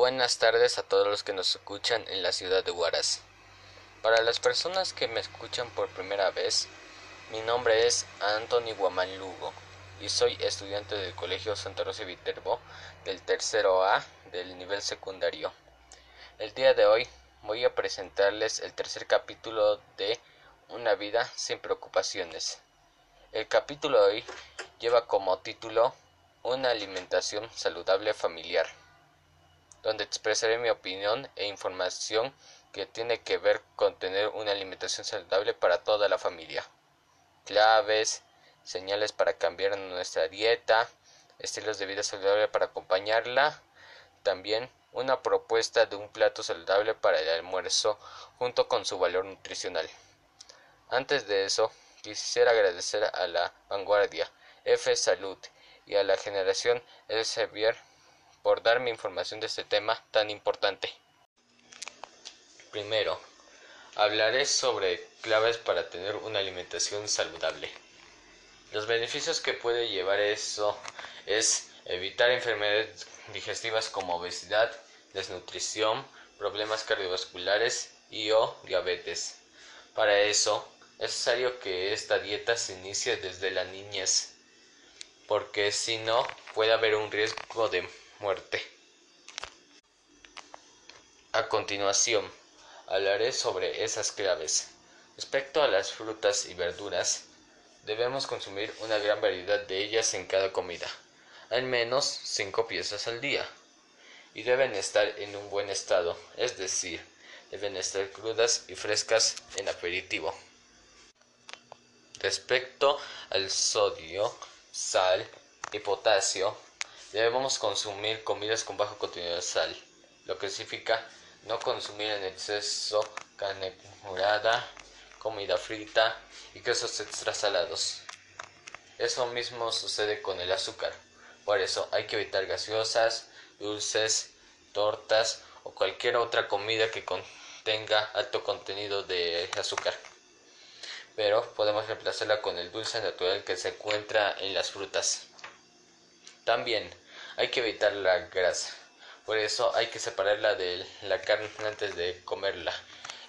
Buenas tardes a todos los que nos escuchan en la ciudad de Huaraz. Para las personas que me escuchan por primera vez, mi nombre es Anthony Guamán Lugo y soy estudiante del Colegio Santa Rosa Viterbo del tercero A del nivel secundario. El día de hoy voy a presentarles el tercer capítulo de Una vida sin preocupaciones. El capítulo de hoy lleva como título Una alimentación saludable familiar donde expresaré mi opinión e información que tiene que ver con tener una alimentación saludable para toda la familia. Claves, señales para cambiar nuestra dieta, estilos de vida saludable para acompañarla, también una propuesta de un plato saludable para el almuerzo junto con su valor nutricional. Antes de eso, quisiera agradecer a la vanguardia F Salud y a la generación Elsevier por darme información de este tema tan importante. Primero, hablaré sobre claves para tener una alimentación saludable. Los beneficios que puede llevar eso es evitar enfermedades digestivas como obesidad, desnutrición, problemas cardiovasculares y o diabetes. Para eso es necesario que esta dieta se inicie desde la niñez, porque si no puede haber un riesgo de muerte. A continuación, hablaré sobre esas claves. Respecto a las frutas y verduras, debemos consumir una gran variedad de ellas en cada comida, al menos 5 piezas al día, y deben estar en un buen estado, es decir, deben estar crudas y frescas en aperitivo. Respecto al sodio, sal y potasio, Debemos consumir comidas con bajo contenido de sal, lo que significa no consumir en exceso carne morada, comida frita y quesos extra salados. Eso mismo sucede con el azúcar. Por eso hay que evitar gaseosas, dulces, tortas o cualquier otra comida que contenga alto contenido de azúcar. Pero podemos reemplazarla con el dulce natural que se encuentra en las frutas. También hay que evitar la grasa. Por eso hay que separarla de la carne antes de comerla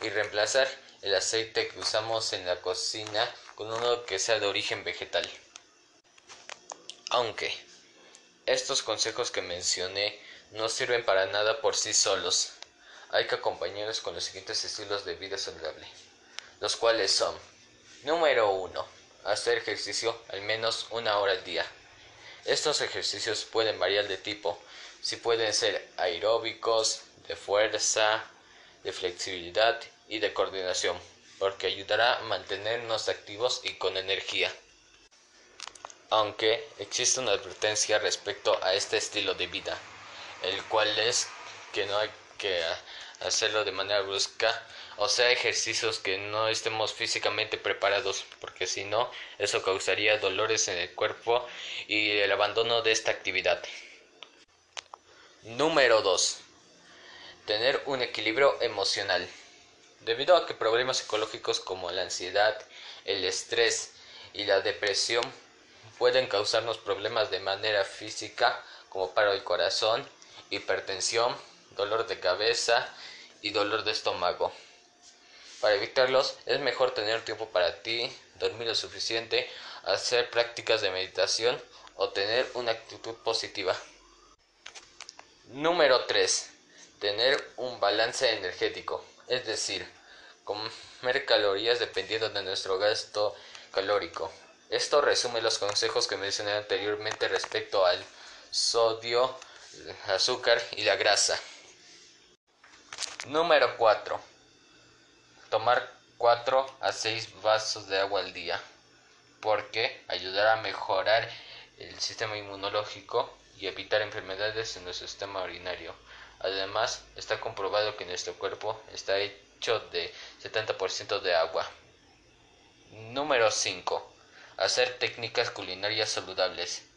y reemplazar el aceite que usamos en la cocina con uno que sea de origen vegetal. Aunque estos consejos que mencioné no sirven para nada por sí solos, hay que acompañarlos con los siguientes estilos de vida saludable, los cuales son número 1. Hacer ejercicio al menos una hora al día. Estos ejercicios pueden variar de tipo, si pueden ser aeróbicos, de fuerza, de flexibilidad y de coordinación, porque ayudará a mantenernos activos y con energía. Aunque existe una advertencia respecto a este estilo de vida, el cual es que no hay que hacerlo de manera brusca o sea ejercicios que no estemos físicamente preparados porque si no eso causaría dolores en el cuerpo y el abandono de esta actividad. Número 2. Tener un equilibrio emocional. Debido a que problemas psicológicos como la ansiedad, el estrés y la depresión pueden causarnos problemas de manera física como paro del corazón, hipertensión, dolor de cabeza y dolor de estómago. Para evitarlos es mejor tener tiempo para ti, dormir lo suficiente, hacer prácticas de meditación o tener una actitud positiva. Número 3. Tener un balance energético, es decir, comer calorías dependiendo de nuestro gasto calórico. Esto resume los consejos que mencioné anteriormente respecto al sodio, azúcar y la grasa. Número 4 Tomar 4 a 6 vasos de agua al día, porque ayudará a mejorar el sistema inmunológico y evitar enfermedades en nuestro sistema urinario. Además, está comprobado que nuestro cuerpo está hecho de 70% de agua. Número 5. Hacer técnicas culinarias saludables.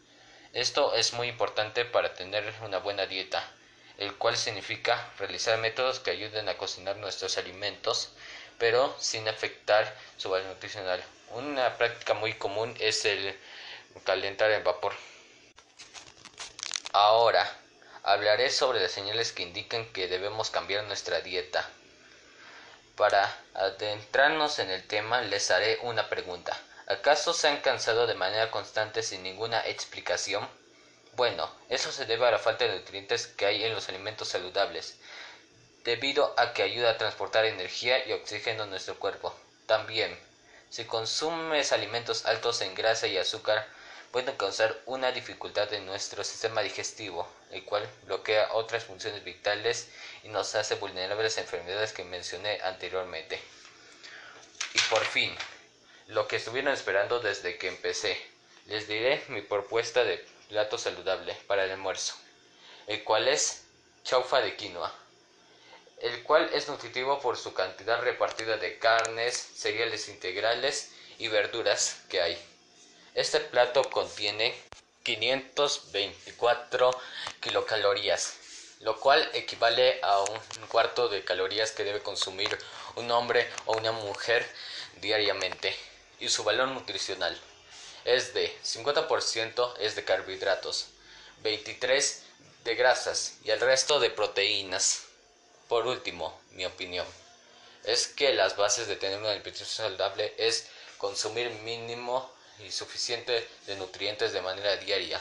Esto es muy importante para tener una buena dieta, el cual significa realizar métodos que ayuden a cocinar nuestros alimentos pero sin afectar su valor nutricional. Una práctica muy común es el calentar en vapor. Ahora, Hablaré sobre las señales que indican que debemos cambiar nuestra dieta. Para adentrarnos en el tema les haré una pregunta. ¿Acaso se han cansado de manera constante sin ninguna explicación? Bueno, eso se debe a la falta de nutrientes que hay en los alimentos saludables, debido a que ayuda a transportar energía y oxígeno en nuestro cuerpo. También, si consumes alimentos altos en grasa y azúcar, pueden causar una dificultad en nuestro sistema digestivo, el cual bloquea otras funciones vitales y nos hace vulnerables a enfermedades que mencioné anteriormente. Y por fin, lo que estuvieron esperando desde que empecé, les diré mi propuesta de plato saludable para el almuerzo, el cual es chaufa de quinoa, el cual es nutritivo por su cantidad repartida de carnes, cereales integrales y verduras que hay. Este plato contiene 524 kilocalorías, lo cual equivale a un cuarto de calorías que debe consumir un hombre o una mujer diariamente. Y su valor nutricional es de 50% es de carbohidratos, 23 de grasas y el resto de proteínas. Por último, mi opinión es que las bases de tener una alimentación saludable es consumir mínimo y suficiente de nutrientes de manera diaria,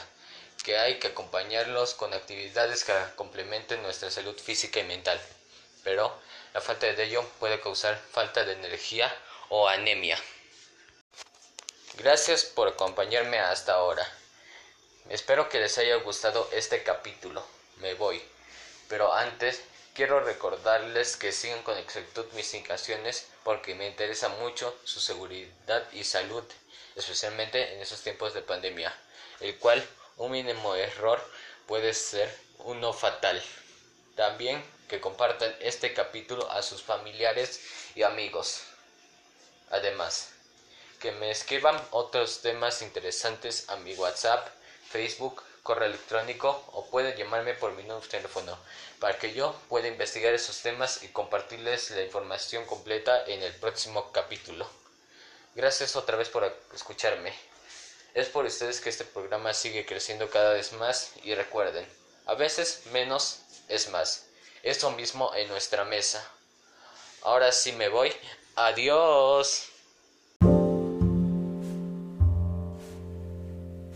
que hay que acompañarlos con actividades que complementen nuestra salud física y mental. Pero la falta de ello puede causar falta de energía o anemia. Gracias por acompañarme hasta ahora. Espero que les haya gustado este capítulo. Me voy. Pero antes quiero recordarles que sigan con exactitud mis indicaciones porque me interesa mucho su seguridad y salud especialmente en esos tiempos de pandemia, el cual un mínimo error puede ser uno fatal. También que compartan este capítulo a sus familiares y amigos. Además, que me escriban otros temas interesantes a mi WhatsApp, Facebook, correo electrónico o pueden llamarme por mi número de teléfono para que yo pueda investigar esos temas y compartirles la información completa en el próximo capítulo. Gracias otra vez por escucharme. Es por ustedes que este programa sigue creciendo cada vez más y recuerden, a veces menos es más. Eso mismo en nuestra mesa. Ahora sí me voy. Adiós.